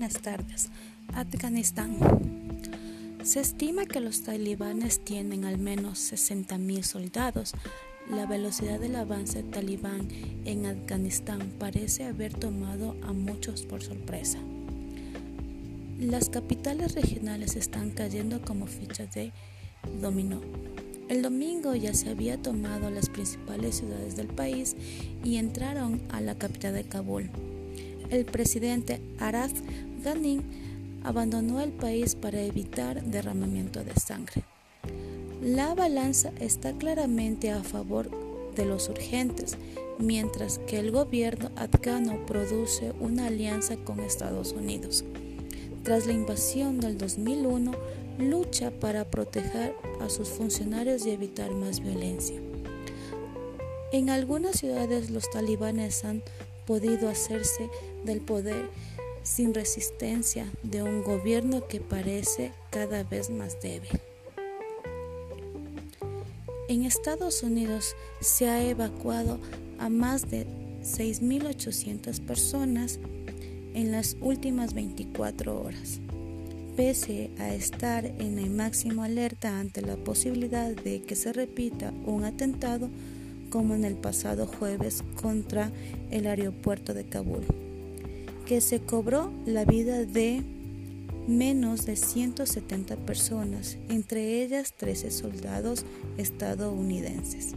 Buenas tardes. Afganistán. Se estima que los talibanes tienen al menos 60.000 soldados. La velocidad del avance talibán en Afganistán parece haber tomado a muchos por sorpresa. Las capitales regionales están cayendo como fichas de dominó. El domingo ya se había tomado las principales ciudades del país y entraron a la capital de Kabul. El presidente Araf Ghani abandonó el país para evitar derramamiento de sangre. La balanza está claramente a favor de los urgentes, mientras que el gobierno afgano produce una alianza con Estados Unidos. Tras la invasión del 2001, lucha para proteger a sus funcionarios y evitar más violencia. En algunas ciudades los talibanes han podido hacerse del poder sin resistencia de un gobierno que parece cada vez más débil. En Estados Unidos se ha evacuado a más de 6.800 personas en las últimas 24 horas pese a estar en la máxima alerta ante la posibilidad de que se repita un atentado como en el pasado jueves contra el aeropuerto de Kabul, que se cobró la vida de menos de 170 personas, entre ellas 13 soldados estadounidenses.